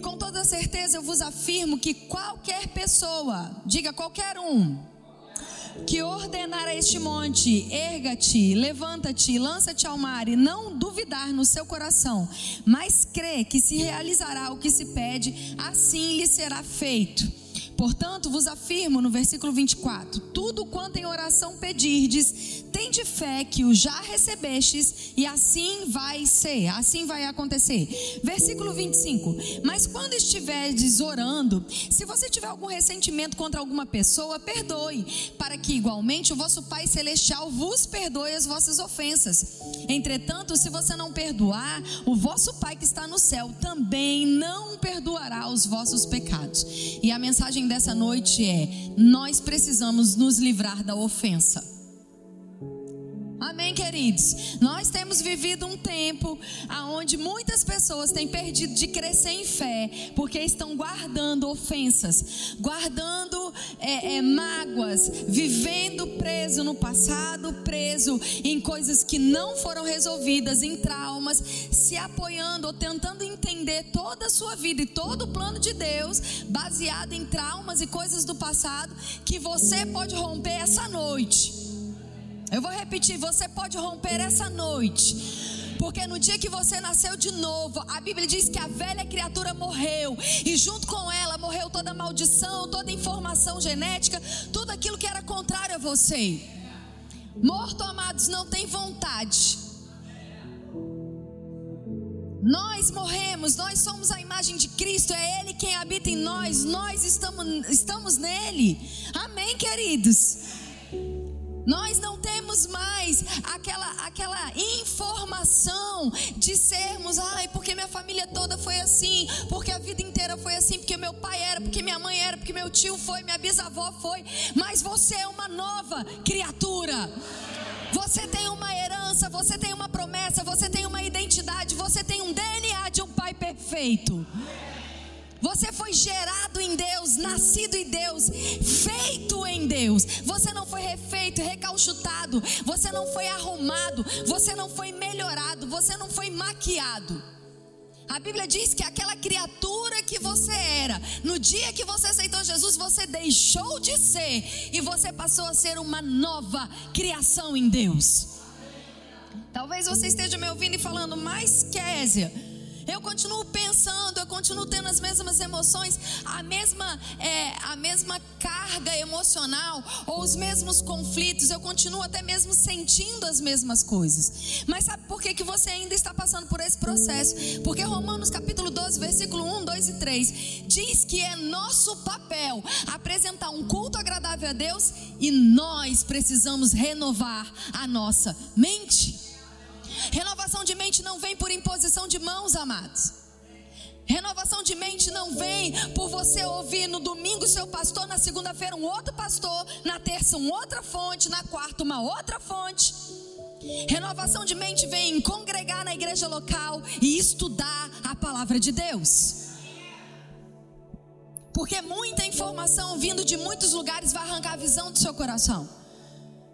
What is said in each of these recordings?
E com toda certeza eu vos afirmo que qualquer pessoa, diga qualquer um, que ordenar a este monte, erga-te, levanta-te, lança-te ao mar, e não duvidar no seu coração, mas crê que se realizará o que se pede, assim lhe será feito. Portanto, vos afirmo no versículo 24: tudo quanto em oração pedirdes, tende fé que o já recebestes, e assim vai ser, assim vai acontecer. Versículo 25: Mas quando estiverdes orando, se você tiver algum ressentimento contra alguma pessoa, perdoe, para que igualmente o vosso Pai Celestial vos perdoe as vossas ofensas. Entretanto, se você não perdoar, o vosso Pai que está no céu também não perdoará os vossos pecados. E a mensagem dessa noite é: nós precisamos nos livrar da ofensa. Amém, queridos? Nós temos vivido um tempo onde muitas pessoas têm perdido de crescer em fé, porque estão guardando ofensas, guardando é, é, mágoas, vivendo preso no passado, preso em coisas que não foram resolvidas, em traumas, se apoiando ou tentando entender toda a sua vida e todo o plano de Deus, baseado em traumas e coisas do passado, que você pode romper essa noite. Eu vou repetir, você pode romper essa noite. Porque no dia que você nasceu de novo, a Bíblia diz que a velha criatura morreu. E junto com ela morreu toda maldição, toda informação genética, tudo aquilo que era contrário a você. Morto, amados, não tem vontade. Nós morremos, nós somos a imagem de Cristo, é Ele quem habita em nós, nós estamos, estamos nele. Amém, queridos? Nós não temos mais aquela, aquela informação de sermos, ai, porque minha família toda foi assim, porque a vida inteira foi assim, porque meu pai era, porque minha mãe era, porque meu tio foi, minha bisavó foi. Mas você é uma nova criatura. Você tem uma herança, você tem uma promessa, você tem uma identidade, você tem um DNA de um pai perfeito. Você foi gerado em Deus, nascido em Deus, feito em Deus. Você não foi refeito, recalchutado. Você não foi arrumado. Você não foi melhorado. Você não foi maquiado. A Bíblia diz que aquela criatura que você era, no dia que você aceitou Jesus, você deixou de ser e você passou a ser uma nova criação em Deus. Talvez você esteja me ouvindo e falando, mas Késia eu continuo pensando, eu continuo tendo as mesmas emoções, a mesma, é, a mesma carga emocional, ou os mesmos conflitos, eu continuo até mesmo sentindo as mesmas coisas. Mas sabe por que, que você ainda está passando por esse processo? Porque Romanos capítulo 12, versículo 1, 2 e 3 diz que é nosso papel apresentar um culto agradável a Deus e nós precisamos renovar a nossa mente. Renovação de mente não vem por imposição de mãos, amados. Renovação de mente não vem por você ouvir no domingo seu pastor, na segunda-feira um outro pastor, na terça uma outra fonte, na quarta uma outra fonte. Renovação de mente vem em congregar na igreja local e estudar a palavra de Deus. Porque muita informação vindo de muitos lugares vai arrancar a visão do seu coração.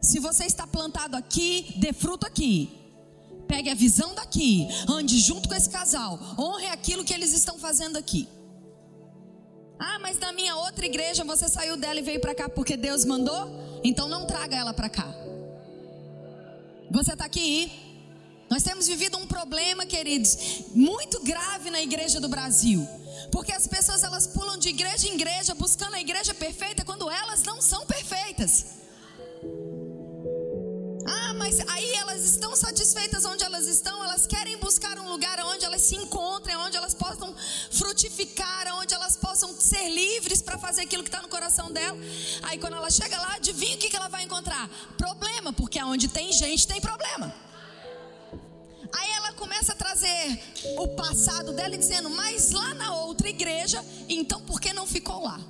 Se você está plantado aqui, dê fruto aqui. Pegue a visão daqui, ande junto com esse casal, honre aquilo que eles estão fazendo aqui. Ah, mas na minha outra igreja você saiu dela e veio para cá porque Deus mandou? Então não traga ela para cá. Você está aqui. Nós temos vivido um problema, queridos, muito grave na igreja do Brasil. Porque as pessoas elas pulam de igreja em igreja buscando a igreja perfeita quando elas não são perfeitas. Mas aí elas estão satisfeitas onde elas estão, elas querem buscar um lugar onde elas se encontrem, onde elas possam frutificar, onde elas possam ser livres para fazer aquilo que está no coração dela. Aí quando ela chega lá, adivinha o que, que ela vai encontrar? Problema, porque onde tem gente tem problema. Aí ela começa a trazer o passado dela e dizendo, mas lá na outra igreja, então por que não ficou lá?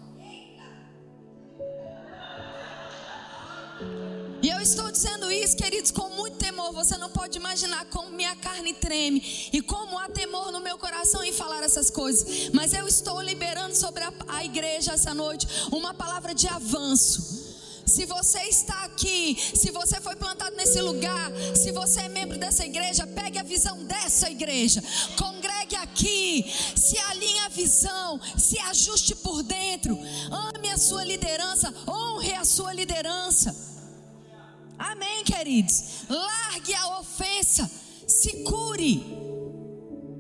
E eu estou dizendo isso, queridos, com muito temor. Você não pode imaginar como minha carne treme e como há temor no meu coração em falar essas coisas. Mas eu estou liberando sobre a, a igreja essa noite uma palavra de avanço. Se você está aqui, se você foi plantado nesse lugar, se você é membro dessa igreja, pegue a visão dessa igreja. Congregue aqui, se alinhe a visão, se ajuste por dentro, ame a sua liderança, honre a sua liderança. Amém, queridos? Largue a ofensa, se cure.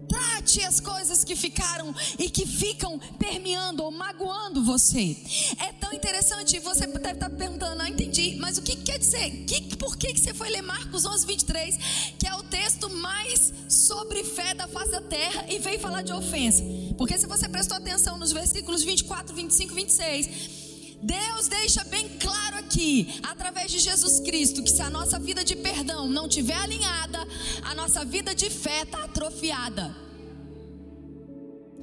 Trate as coisas que ficaram e que ficam permeando ou magoando você. É tão interessante, você deve estar perguntando, ah, entendi, mas o que quer dizer? Que, por que, que você foi ler Marcos 11, 23, que é o texto mais sobre fé da face da terra e veio falar de ofensa? Porque se você prestou atenção nos versículos 24, 25, 26, Deus deixa bem claro aqui, através de Jesus Cristo, que se a nossa vida de perdão não tiver alinhada, a nossa vida de fé está atrofiada.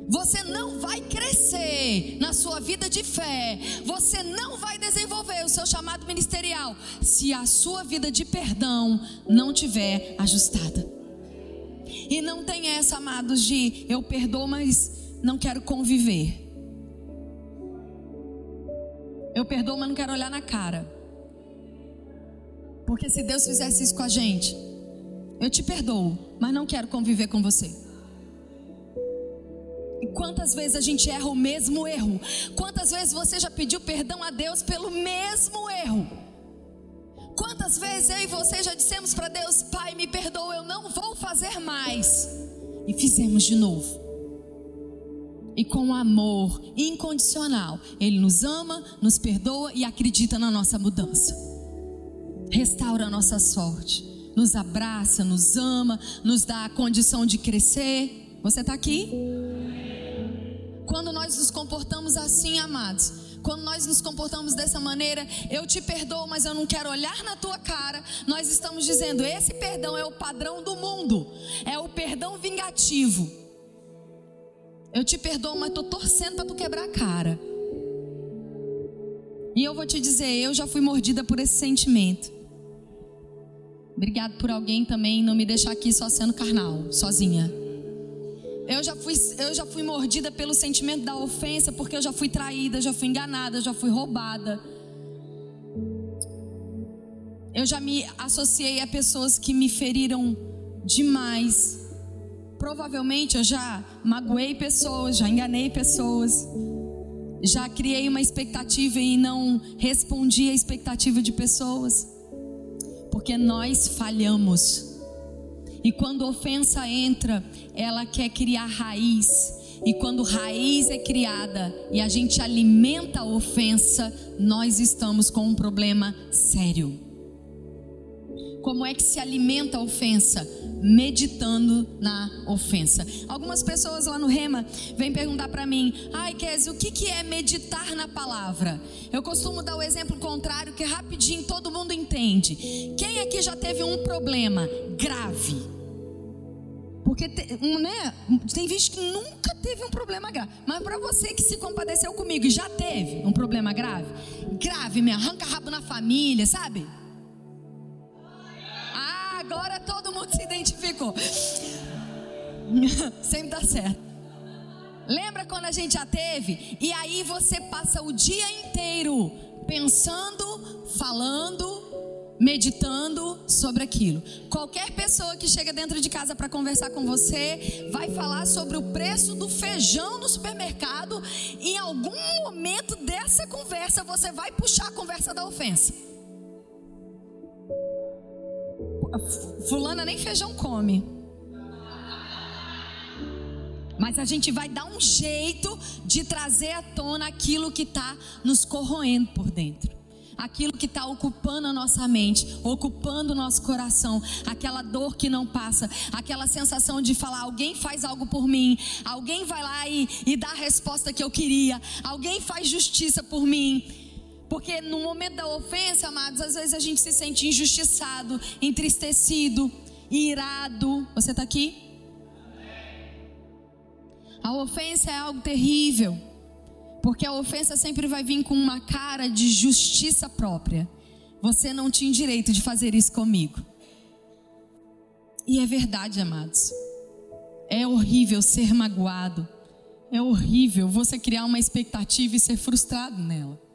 Você não vai crescer na sua vida de fé. Você não vai desenvolver o seu chamado ministerial se a sua vida de perdão não tiver ajustada. E não tem essa, amados, de eu perdoo, mas não quero conviver. Eu perdoo, mas não quero olhar na cara. Porque se Deus fizesse isso com a gente, eu te perdoo, mas não quero conviver com você. E quantas vezes a gente erra o mesmo erro? Quantas vezes você já pediu perdão a Deus pelo mesmo erro? Quantas vezes eu e você já dissemos para Deus, Pai, me perdoa, eu não vou fazer mais. E fizemos de novo. E com amor incondicional, Ele nos ama, nos perdoa e acredita na nossa mudança. Restaura a nossa sorte, nos abraça, nos ama, nos dá a condição de crescer. Você está aqui? Quando nós nos comportamos assim, amados, quando nós nos comportamos dessa maneira, eu te perdoo, mas eu não quero olhar na tua cara. Nós estamos dizendo: esse perdão é o padrão do mundo, é o perdão vingativo. Eu te perdoo, mas estou torcendo para tu quebrar a cara. E eu vou te dizer: eu já fui mordida por esse sentimento. Obrigado por alguém também não me deixar aqui só sendo carnal, sozinha. Eu já, fui, eu já fui mordida pelo sentimento da ofensa, porque eu já fui traída, já fui enganada, já fui roubada. Eu já me associei a pessoas que me feriram demais. Provavelmente eu já magoei pessoas, já enganei pessoas, já criei uma expectativa e não respondi à expectativa de pessoas, porque nós falhamos. E quando ofensa entra, ela quer criar raiz. E quando raiz é criada e a gente alimenta a ofensa, nós estamos com um problema sério. Como é que se alimenta a ofensa? Meditando na ofensa. Algumas pessoas lá no Rema vêm perguntar para mim: ai, Kézia, o que, que é meditar na palavra? Eu costumo dar o exemplo contrário, que rapidinho todo mundo entende. Quem aqui já teve um problema grave? Porque né, tem gente que nunca teve um problema grave. Mas para você que se compadeceu comigo e já teve um problema grave, grave, me arranca rabo na família, sabe? Todo mundo se identificou. Sempre dá certo. Lembra quando a gente já teve? E aí você passa o dia inteiro pensando, falando, meditando sobre aquilo. Qualquer pessoa que chega dentro de casa para conversar com você vai falar sobre o preço do feijão no supermercado. Em algum momento dessa conversa você vai puxar a conversa da ofensa. Fulana nem feijão come. Mas a gente vai dar um jeito de trazer à tona aquilo que está nos corroendo por dentro. Aquilo que está ocupando a nossa mente, ocupando o nosso coração, aquela dor que não passa, aquela sensação de falar: alguém faz algo por mim, alguém vai lá e, e dá a resposta que eu queria, alguém faz justiça por mim. Porque no momento da ofensa, amados, às vezes a gente se sente injustiçado, entristecido, irado. Você está aqui? A ofensa é algo terrível. Porque a ofensa sempre vai vir com uma cara de justiça própria. Você não tinha direito de fazer isso comigo. E é verdade, amados. É horrível ser magoado. É horrível você criar uma expectativa e ser frustrado nela.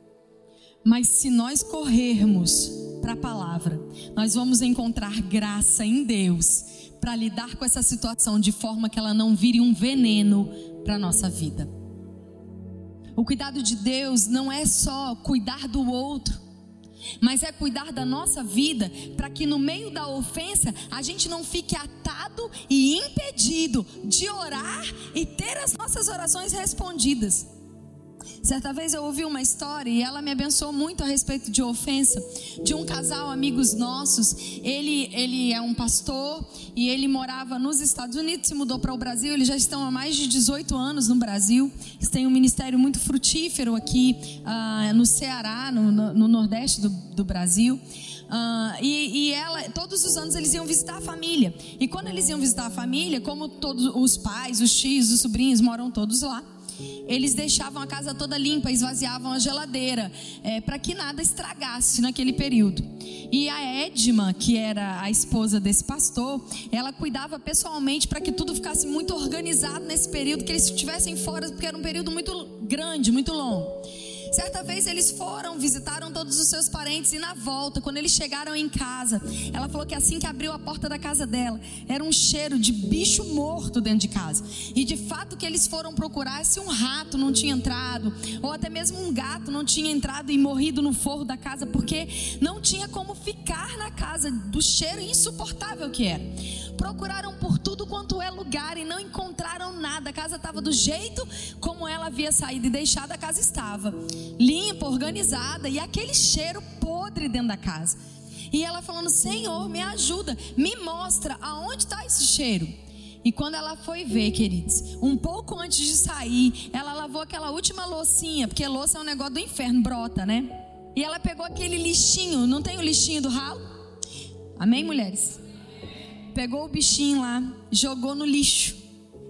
Mas se nós corrermos para a palavra, nós vamos encontrar graça em Deus para lidar com essa situação de forma que ela não vire um veneno para a nossa vida. O cuidado de Deus não é só cuidar do outro, mas é cuidar da nossa vida para que no meio da ofensa a gente não fique atado e impedido de orar e ter as nossas orações respondidas. Certa vez eu ouvi uma história e ela me abençoou muito a respeito de ofensa de um casal amigos nossos. Ele ele é um pastor e ele morava nos Estados Unidos, se mudou para o Brasil. Eles já estão há mais de 18 anos no Brasil. Eles têm um ministério muito frutífero aqui uh, no Ceará, no, no, no Nordeste do, do Brasil. Uh, e, e, ela, todos os anos eles iam visitar a família. E quando eles iam visitar a família, como todos os pais, os tios, os sobrinhos moram todos lá, eles deixavam a casa toda limpa, esvaziavam a geladeira, é, para que nada estragasse naquele período. E a Edma, que era a esposa desse pastor, ela cuidava pessoalmente para que tudo ficasse muito organizado nesse período, que eles estivessem fora, porque era um período muito grande, muito longo. Certa vez eles foram, visitaram todos os seus parentes e na volta, quando eles chegaram em casa, ela falou que assim que abriu a porta da casa dela, era um cheiro de bicho morto dentro de casa. E de fato que eles foram procurar se um rato não tinha entrado, ou até mesmo um gato não tinha entrado e morrido no forro da casa, porque não tinha como ficar na casa do cheiro insuportável que era. Procuraram por tudo quanto é lugar e não encontraram nada. A casa estava do jeito como ela havia saído e deixado, a casa estava limpa, organizada e aquele cheiro podre dentro da casa. E ela falando: Senhor, me ajuda, me mostra aonde está esse cheiro. E quando ela foi ver, queridos, um pouco antes de sair, ela lavou aquela última loucinha, porque louça é um negócio do inferno, brota, né? E ela pegou aquele lixinho, não tem o lixinho do ralo? Amém, mulheres? Pegou o bichinho lá, jogou no lixo.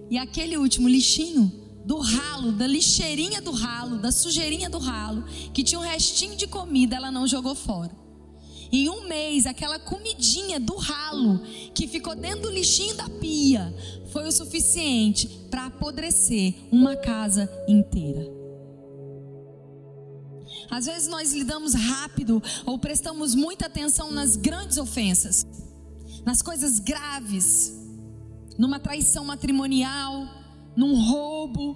E aquele último lixinho do ralo, da lixeirinha do ralo, da sujeirinha do ralo, que tinha um restinho de comida, ela não jogou fora. Em um mês, aquela comidinha do ralo que ficou dentro do lixinho da pia foi o suficiente para apodrecer uma casa inteira. Às vezes nós lidamos rápido ou prestamos muita atenção nas grandes ofensas, nas coisas graves, numa traição matrimonial, num roubo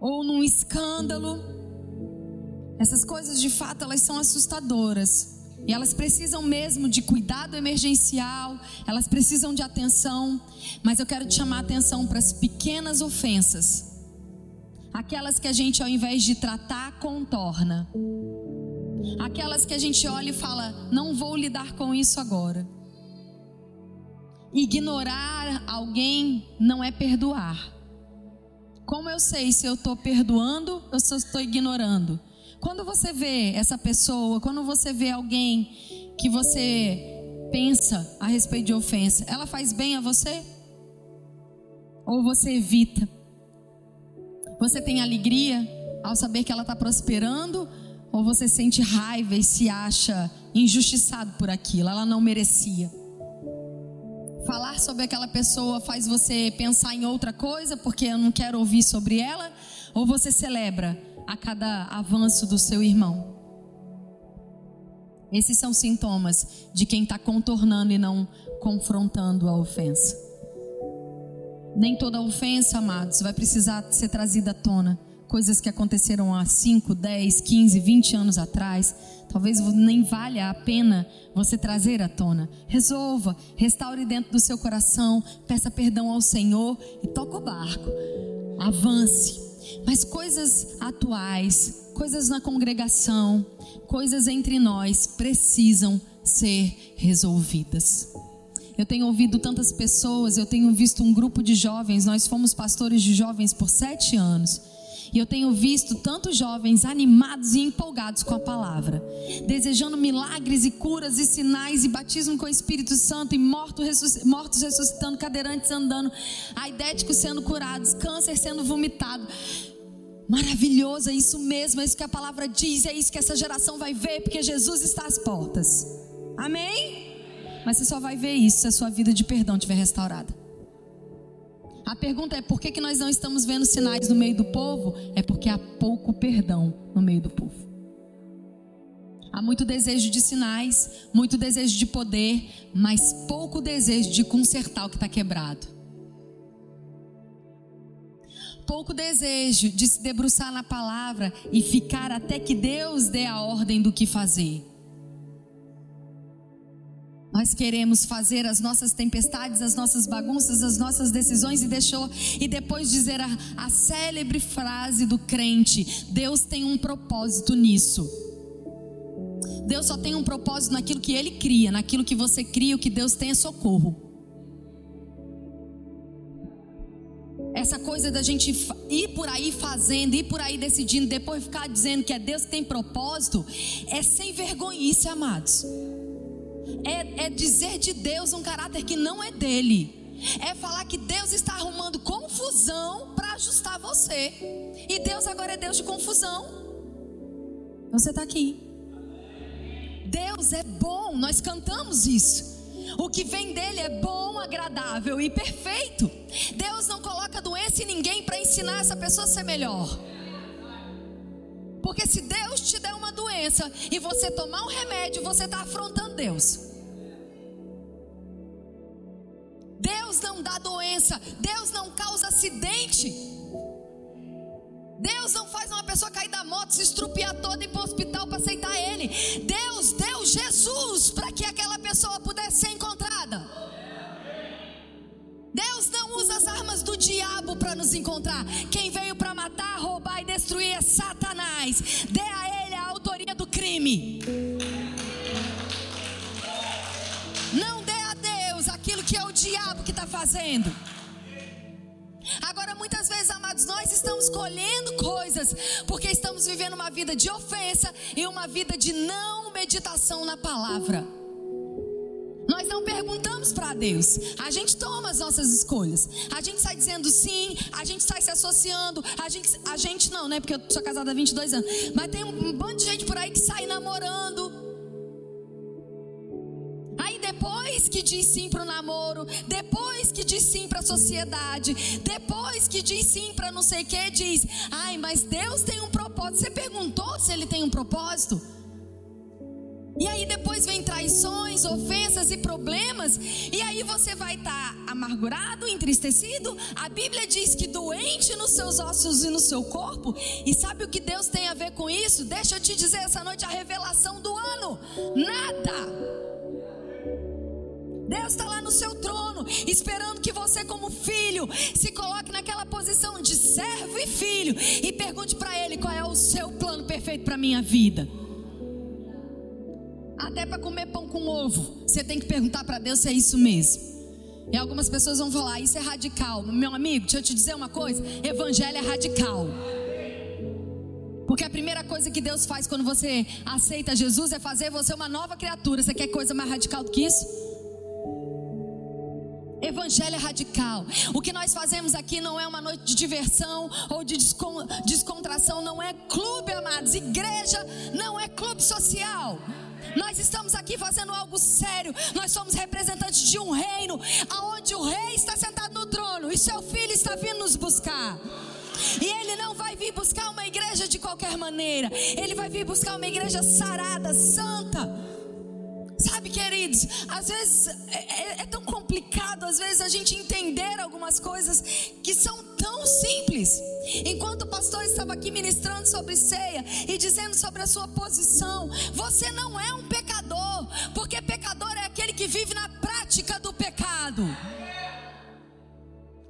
ou num escândalo. Essas coisas de fato elas são assustadoras. E elas precisam mesmo de cuidado emergencial, elas precisam de atenção, mas eu quero te chamar a atenção para as pequenas ofensas. Aquelas que a gente ao invés de tratar contorna. Aquelas que a gente olha e fala: "Não vou lidar com isso agora". Ignorar alguém não é perdoar. Como eu sei se eu estou perdoando ou se eu estou ignorando? Quando você vê essa pessoa, quando você vê alguém que você pensa a respeito de ofensa, ela faz bem a você? Ou você evita? Você tem alegria ao saber que ela está prosperando? Ou você sente raiva e se acha injustiçado por aquilo? Ela não merecia falar sobre aquela pessoa faz você pensar em outra coisa porque eu não quero ouvir sobre ela? Ou você celebra a cada avanço do seu irmão? Esses são sintomas de quem está contornando e não confrontando a ofensa. Nem toda ofensa, amados, vai precisar ser trazida à tona coisas que aconteceram há 5, 10, 15, 20 anos atrás, talvez nem valha a pena você trazer à tona. Resolva, restaure dentro do seu coração, peça perdão ao Senhor e toque o barco. Avance. Mas coisas atuais, coisas na congregação, coisas entre nós precisam ser resolvidas. Eu tenho ouvido tantas pessoas, eu tenho visto um grupo de jovens, nós fomos pastores de jovens por sete anos. E eu tenho visto tantos jovens animados e empolgados com a palavra, desejando milagres e curas e sinais e batismo com o Espírito Santo e mortos, ressuscitando, cadeirantes andando, aidéticos sendo curados, câncer sendo vomitado. Maravilhoso, é isso mesmo, é isso que a palavra diz, é isso que essa geração vai ver, porque Jesus está às portas. Amém? Mas você só vai ver isso se a sua vida de perdão estiver restaurada. A pergunta é por que, que nós não estamos vendo sinais no meio do povo? É porque há pouco perdão no meio do povo. Há muito desejo de sinais, muito desejo de poder, mas pouco desejo de consertar o que está quebrado. Pouco desejo de se debruçar na palavra e ficar até que Deus dê a ordem do que fazer. Nós queremos fazer as nossas tempestades, as nossas bagunças, as nossas decisões e deixou e depois dizer a, a célebre frase do crente: Deus tem um propósito nisso. Deus só tem um propósito naquilo que Ele cria, naquilo que você cria, o que Deus tem é socorro. Essa coisa da gente ir por aí fazendo, ir por aí decidindo, depois ficar dizendo que é Deus que tem propósito, é sem vergonhice, amados. É, é dizer de Deus um caráter que não é dele. É falar que Deus está arrumando confusão para ajustar você. E Deus agora é Deus de confusão. Você está aqui. Deus é bom, nós cantamos isso. O que vem dele é bom, agradável e perfeito. Deus não coloca doença em ninguém para ensinar essa pessoa a ser melhor. Porque se Deus te der uma doença e você tomar um remédio, você está afrontando Deus. Deus não dá doença, Deus não causa acidente. Deus não faz uma pessoa cair da moto, se estrupiar toda e ir para o hospital para aceitar Ele. Deus deu Jesus para que aquela pessoa pudesse ser encontrada. Deus não usa as armas do diabo para nos encontrar. Quem veio para matar, roubar e destruir é Satanás. Dê a ele a autoria do crime. Não dê a Deus aquilo que é o diabo que está fazendo. Agora, muitas vezes, amados, nós estamos colhendo coisas porque estamos vivendo uma vida de ofensa e uma vida de não meditação na palavra. Nós não perguntamos para Deus, a gente toma as nossas escolhas. A gente sai dizendo sim, a gente sai se associando, a gente, a gente não, né? Porque eu sou casada há 22 anos. Mas tem um bando de gente por aí que sai namorando depois que diz sim para o namoro, depois que diz sim para a sociedade, depois que diz sim para não sei o que, diz: ai, mas Deus tem um propósito. Você perguntou se ele tem um propósito? E aí depois vem traições, ofensas e problemas, e aí você vai estar tá amargurado, entristecido. A Bíblia diz que doente nos seus ossos e no seu corpo. E sabe o que Deus tem a ver com isso? Deixa eu te dizer essa noite a revelação do ano. Nada. Deus está lá no seu trono, esperando que você, como filho, se coloque naquela posição de servo e filho e pergunte para Ele qual é o seu plano perfeito para minha vida. Até para comer pão com ovo, você tem que perguntar para Deus se é isso mesmo. E algumas pessoas vão falar, isso é radical. Meu amigo, deixa eu te dizer uma coisa: evangelho é radical. Porque a primeira coisa que Deus faz quando você aceita Jesus é fazer você uma nova criatura. Você quer coisa mais radical do que isso? Evangelho é radical. O que nós fazemos aqui não é uma noite de diversão ou de descontração, não é clube, amados. Igreja não é clube social. Nós estamos aqui fazendo algo sério. Nós somos representantes de um reino aonde o rei está sentado no trono e seu filho está vindo nos buscar. E ele não vai vir buscar uma igreja de qualquer maneira. Ele vai vir buscar uma igreja sarada, santa Sabe, queridos, às vezes é, é, é, tão complicado, às vezes, a gente entender algumas coisas que são tão simples. Enquanto o pastor estava aqui ministrando sobre ceia e dizendo sobre a sua posição, você não é um pecador, porque pecador é aquele que vive na prática do pecado.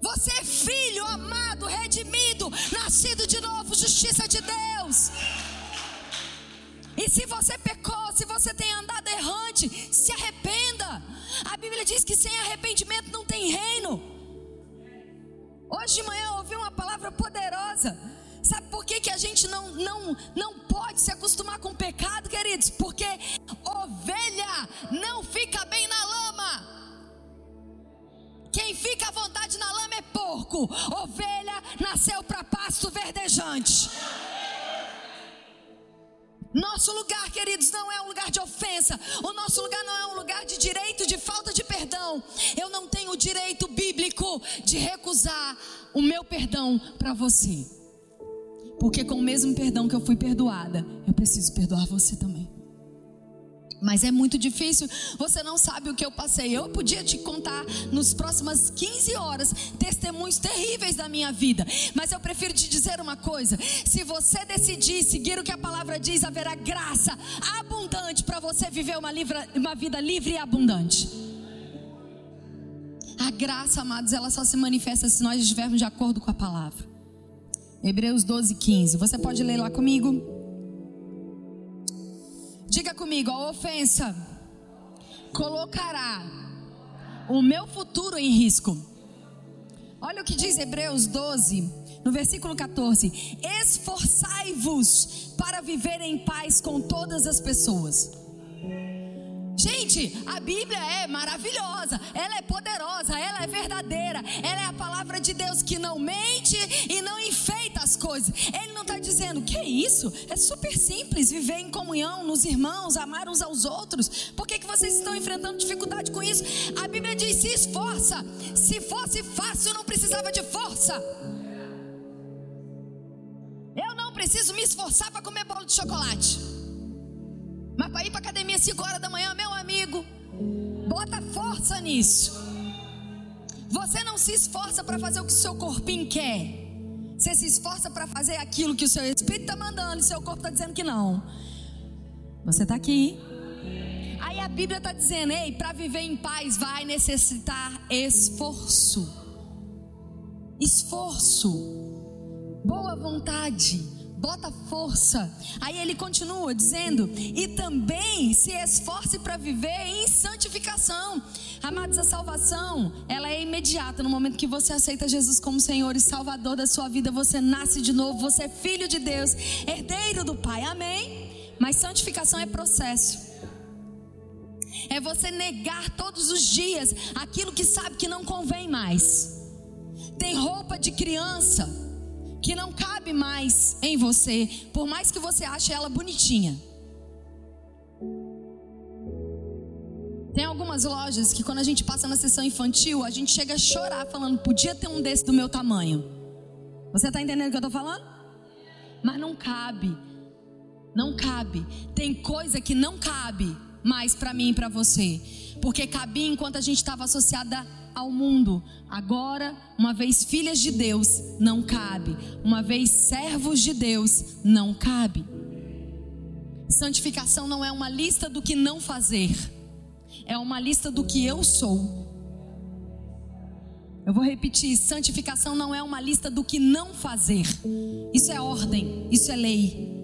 Você é filho amado, redimido, que sem arrependimento não tem reino. Hoje de manhã eu ouvi uma palavra poderosa. Sabe por que, que a gente não, não, não pode se acostumar com o pecado, queridos? Porque ovelha não fica bem na lama. Quem fica à vontade na lama é porco. Ovelha nasceu para pasto verdejante. Nosso lugar, queridos, não é um lugar de ofensa. O nosso lugar não é um lugar de direito, de falta de perdão. Eu não tenho o direito bíblico de recusar o meu perdão para você. Porque com o mesmo perdão que eu fui perdoada, eu preciso perdoar você também. Mas é muito difícil, você não sabe o que eu passei. Eu podia te contar nos próximas 15 horas testemunhos terríveis da minha vida. Mas eu prefiro te dizer uma coisa: se você decidir seguir o que a palavra diz, haverá graça abundante para você viver uma, uma vida livre e abundante. A graça, amados, ela só se manifesta se nós estivermos de acordo com a palavra. Hebreus 12, 15. Você pode ler lá comigo? Diga comigo, a ofensa colocará o meu futuro em risco. Olha o que diz Hebreus 12, no versículo 14: Esforçai-vos para viver em paz com todas as pessoas. Gente, a Bíblia é maravilhosa, ela é poderosa, ela é verdadeira, ela é a palavra de Deus que não mente e não enfeita as coisas. Ele não está dizendo que é isso, é super simples viver em comunhão nos irmãos, amar uns aos outros. Por que, que vocês estão enfrentando dificuldade com isso? A Bíblia diz: se esforça, se fosse fácil, não precisava de força. Eu não preciso me esforçar para comer bolo de chocolate. Mas para ir para academia 5 horas da manhã, meu amigo, bota força nisso. Você não se esforça para fazer o que o seu corpinho quer. Você se esforça para fazer aquilo que o seu espírito está mandando e seu corpo está dizendo que não. Você está aqui. Aí a Bíblia está dizendo: ei, para viver em paz vai necessitar esforço. Esforço. Boa vontade bota força. Aí ele continua dizendo: e também se esforce para viver em santificação. Amados, a salvação, ela é imediata no momento que você aceita Jesus como Senhor e Salvador da sua vida. Você nasce de novo, você é filho de Deus, herdeiro do Pai. Amém? Mas santificação é processo. É você negar todos os dias aquilo que sabe que não convém mais. Tem roupa de criança que não cabe mais em você, por mais que você ache ela bonitinha. Tem algumas lojas que quando a gente passa na sessão infantil, a gente chega a chorar falando, podia ter um desse do meu tamanho. Você está entendendo o que eu estou falando? Mas não cabe. Não cabe. Tem coisa que não cabe mais para mim e para você. Porque cabia enquanto a gente estava associada ao mundo. Agora, uma vez filhas de Deus, não cabe. Uma vez servos de Deus, não cabe. Santificação não é uma lista do que não fazer, é uma lista do que eu sou. Eu vou repetir: santificação não é uma lista do que não fazer, isso é ordem, isso é lei.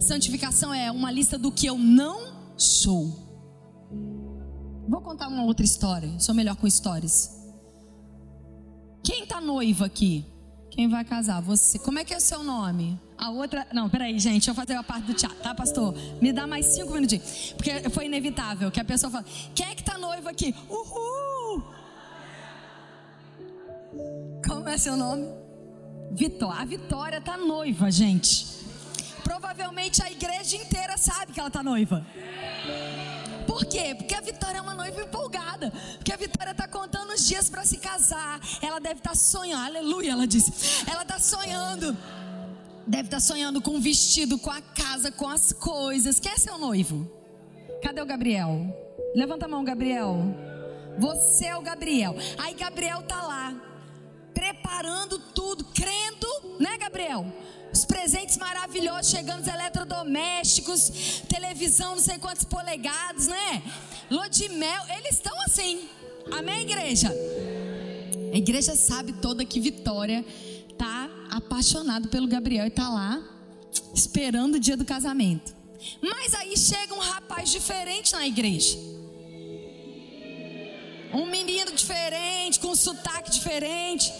Santificação é uma lista do que eu não sou. Vou contar uma outra história, sou melhor com histórias. Quem tá noiva aqui? Quem vai casar? Você. Como é que é o seu nome? A outra. Não, peraí, gente, deixa eu fazer a parte do teatro, tá, pastor? Me dá mais cinco minutinhos. Porque foi inevitável que a pessoa fala: Quem é que tá noiva aqui? Uhul! Como é seu nome? Vitória. A Vitória tá noiva, gente. Provavelmente a igreja inteira sabe que ela tá noiva. Por quê? Porque a Vitória é uma noiva empolgada. Porque a Vitória está contando os dias para se casar. Ela deve estar tá sonhando. Aleluia, ela disse. Ela está sonhando. Deve estar tá sonhando com o vestido, com a casa, com as coisas. Quem é seu noivo? Cadê o Gabriel? Levanta a mão, Gabriel. Você é o Gabriel. Aí Gabriel tá lá, preparando tudo, crendo, né, Gabriel? Os presentes maravilhosos chegando, os eletrodomésticos, televisão, não sei quantos polegadas, né? Lua de mel, eles estão assim. Amém, igreja? A igreja sabe toda que Vitória tá apaixonado pelo Gabriel e tá lá esperando o dia do casamento. Mas aí chega um rapaz diferente na igreja. Um menino diferente, com um sotaque diferente.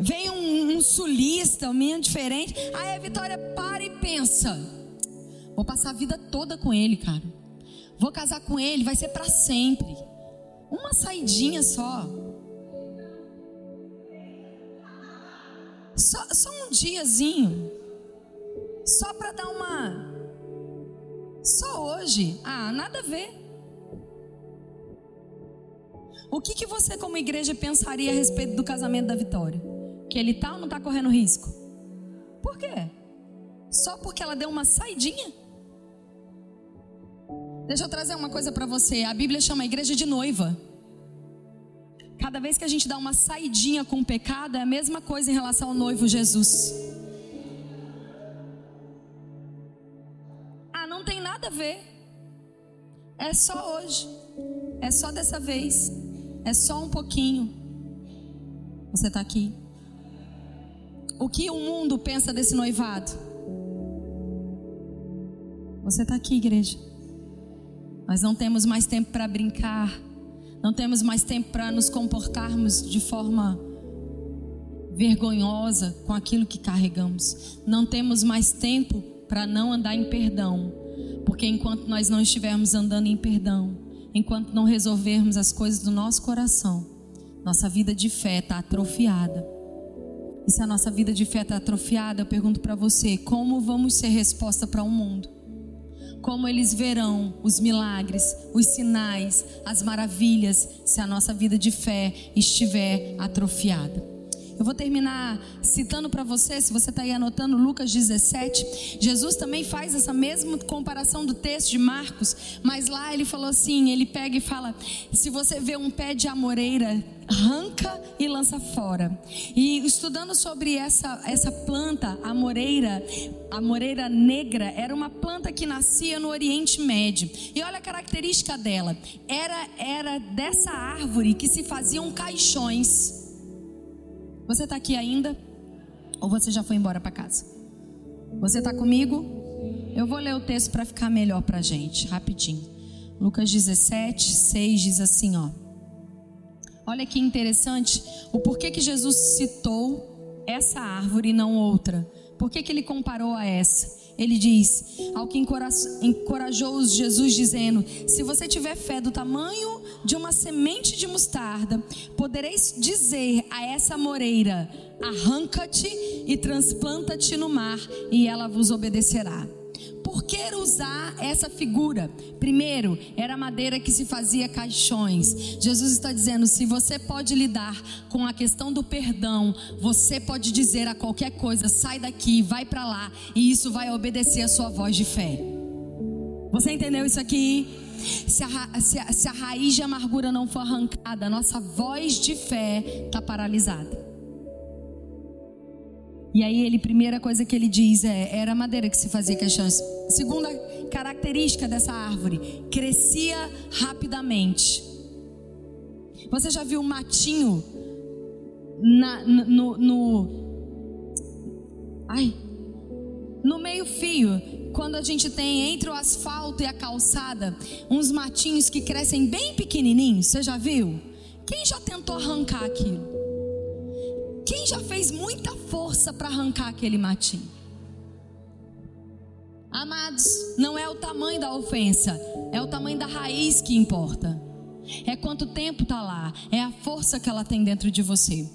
Vem um, um sulista, um menino diferente. Aí a Vitória para e pensa: vou passar a vida toda com ele, cara. Vou casar com ele, vai ser para sempre. Uma saidinha só. Só, só um diazinho. Só para dar uma. Só hoje. Ah, nada a ver. O que, que você, como igreja, pensaria a respeito do casamento da Vitória? Que ele tá ou não está correndo risco? Por quê? Só porque ela deu uma saidinha? Deixa eu trazer uma coisa para você. A Bíblia chama a igreja de noiva. Cada vez que a gente dá uma saidinha com o pecado, é a mesma coisa em relação ao noivo Jesus. Ah, não tem nada a ver. É só hoje. É só dessa vez. É só um pouquinho. Você está aqui. O que o mundo pensa desse noivado? Você está aqui, igreja. Nós não temos mais tempo para brincar. Não temos mais tempo para nos comportarmos de forma vergonhosa com aquilo que carregamos. Não temos mais tempo para não andar em perdão. Porque enquanto nós não estivermos andando em perdão, enquanto não resolvermos as coisas do nosso coração, nossa vida de fé está atrofiada. E se a nossa vida de fé está atrofiada, eu pergunto para você: como vamos ser resposta para o um mundo? Como eles verão os milagres, os sinais, as maravilhas, se a nossa vida de fé estiver atrofiada? Eu vou terminar citando para você, se você está aí anotando Lucas 17. Jesus também faz essa mesma comparação do texto de Marcos, mas lá ele falou assim: ele pega e fala: se você vê um pé de amoreira, arranca e lança fora. E estudando sobre essa, essa planta, a moreira, a moreira negra, era uma planta que nascia no Oriente Médio. E olha a característica dela: era, era dessa árvore que se faziam caixões. Você está aqui ainda? Ou você já foi embora para casa? Você está comigo? Eu vou ler o texto para ficar melhor para a gente, rapidinho. Lucas 17, 6 diz assim, ó. Olha que interessante o porquê que Jesus citou essa árvore e não outra. Por que, ele comparou a essa? ele diz: ao que encorajou-os Jesus, dizendo: Se você tiver fé do tamanho de uma semente de mostarda, podereis dizer a essa moreira: Arranca-te e transplanta-te no mar, e ela vos obedecerá por que usar essa figura? Primeiro, era madeira que se fazia caixões. Jesus está dizendo: se você pode lidar com a questão do perdão, você pode dizer a qualquer coisa: sai daqui, vai para lá, e isso vai obedecer a sua voz de fé. Você entendeu isso aqui? Se a, se a, se a raiz de amargura não for arrancada, a nossa voz de fé está paralisada. E aí ele, primeira coisa que ele diz é, era madeira que se fazia questões. Segunda característica dessa árvore, crescia rapidamente. Você já viu um matinho na, no, no, ai, no meio fio, quando a gente tem entre o asfalto e a calçada, uns matinhos que crescem bem pequenininhos, você já viu? Quem já tentou arrancar aquilo? Quem já fez muita força para arrancar aquele matinho? Amados, não é o tamanho da ofensa, é o tamanho da raiz que importa. É quanto tempo está lá, é a força que ela tem dentro de você.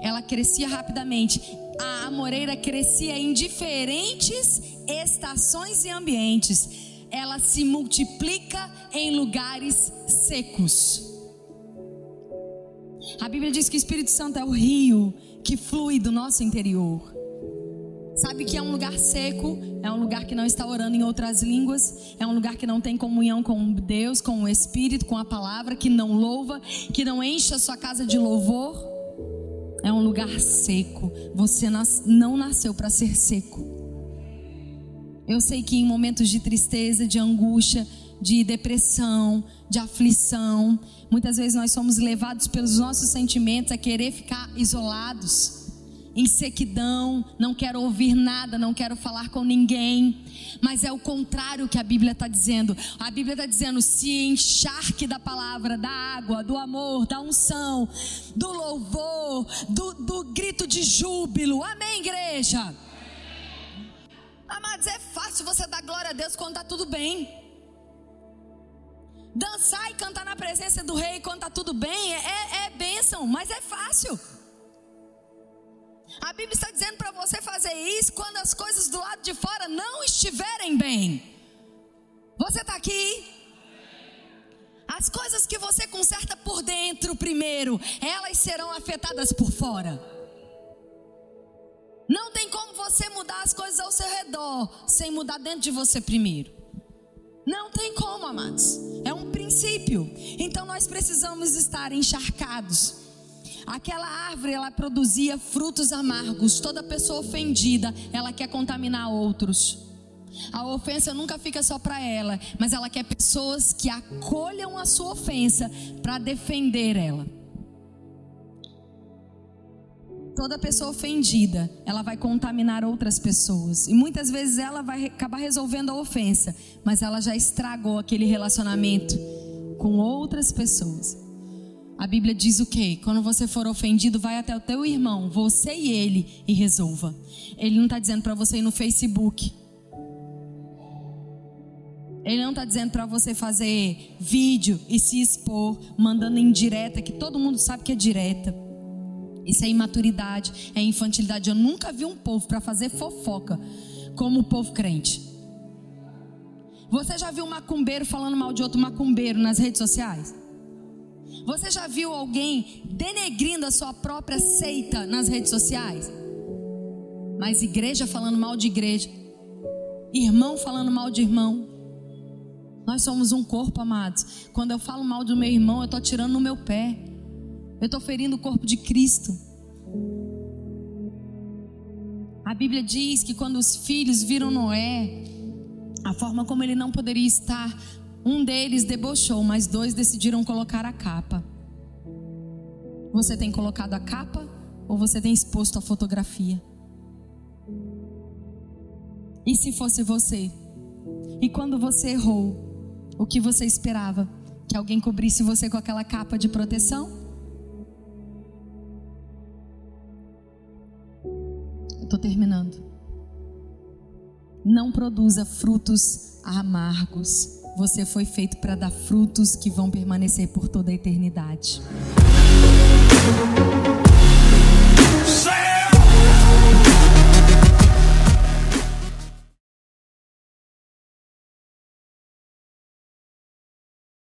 Ela crescia rapidamente. A amoreira crescia em diferentes estações e ambientes. Ela se multiplica em lugares secos. A Bíblia diz que o Espírito Santo é o rio que flui do nosso interior. Sabe que é um lugar seco, é um lugar que não está orando em outras línguas, é um lugar que não tem comunhão com Deus, com o Espírito, com a palavra, que não louva, que não enche a sua casa de louvor. É um lugar seco. Você não nasceu para ser seco. Eu sei que em momentos de tristeza, de angústia, de depressão, de aflição. Muitas vezes nós somos levados pelos nossos sentimentos a querer ficar isolados, em sequidão, não quero ouvir nada, não quero falar com ninguém. Mas é o contrário que a Bíblia está dizendo. A Bíblia está dizendo: se encharque da palavra, da água, do amor, da unção, do louvor, do, do grito de júbilo. Amém, igreja? Amados, é fácil você dar glória a Deus quando está tudo bem. Dançar e cantar na presença do rei quando está tudo bem é, é, é bênção, mas é fácil. A Bíblia está dizendo para você fazer isso quando as coisas do lado de fora não estiverem bem. Você está aqui? As coisas que você conserta por dentro primeiro, elas serão afetadas por fora. Não tem como você mudar as coisas ao seu redor sem mudar dentro de você primeiro. Não tem como, amados. É um princípio. Então nós precisamos estar encharcados. Aquela árvore, ela produzia frutos amargos. Toda pessoa ofendida, ela quer contaminar outros. A ofensa nunca fica só para ela, mas ela quer pessoas que acolham a sua ofensa para defender ela. Toda pessoa ofendida, ela vai contaminar outras pessoas. E muitas vezes ela vai acabar resolvendo a ofensa, mas ela já estragou aquele relacionamento com outras pessoas. A Bíblia diz o quê? Quando você for ofendido, vai até o teu irmão, você e ele, e resolva. Ele não está dizendo para você ir no Facebook. Ele não está dizendo para você fazer vídeo e se expor, mandando em direta, que todo mundo sabe que é direta. Isso é imaturidade, é infantilidade. Eu nunca vi um povo para fazer fofoca como o povo crente. Você já viu um macumbeiro falando mal de outro macumbeiro nas redes sociais? Você já viu alguém denegrindo a sua própria seita nas redes sociais? Mas igreja falando mal de igreja, irmão falando mal de irmão. Nós somos um corpo, amados. Quando eu falo mal do meu irmão, eu estou tirando no meu pé. Eu estou ferindo o corpo de Cristo. A Bíblia diz que quando os filhos viram Noé, a forma como ele não poderia estar, um deles debochou, mas dois decidiram colocar a capa. Você tem colocado a capa ou você tem exposto a fotografia? E se fosse você? E quando você errou, o que você esperava? Que alguém cobrisse você com aquela capa de proteção? Terminando. Não produza frutos amargos. Você foi feito para dar frutos que vão permanecer por toda a eternidade.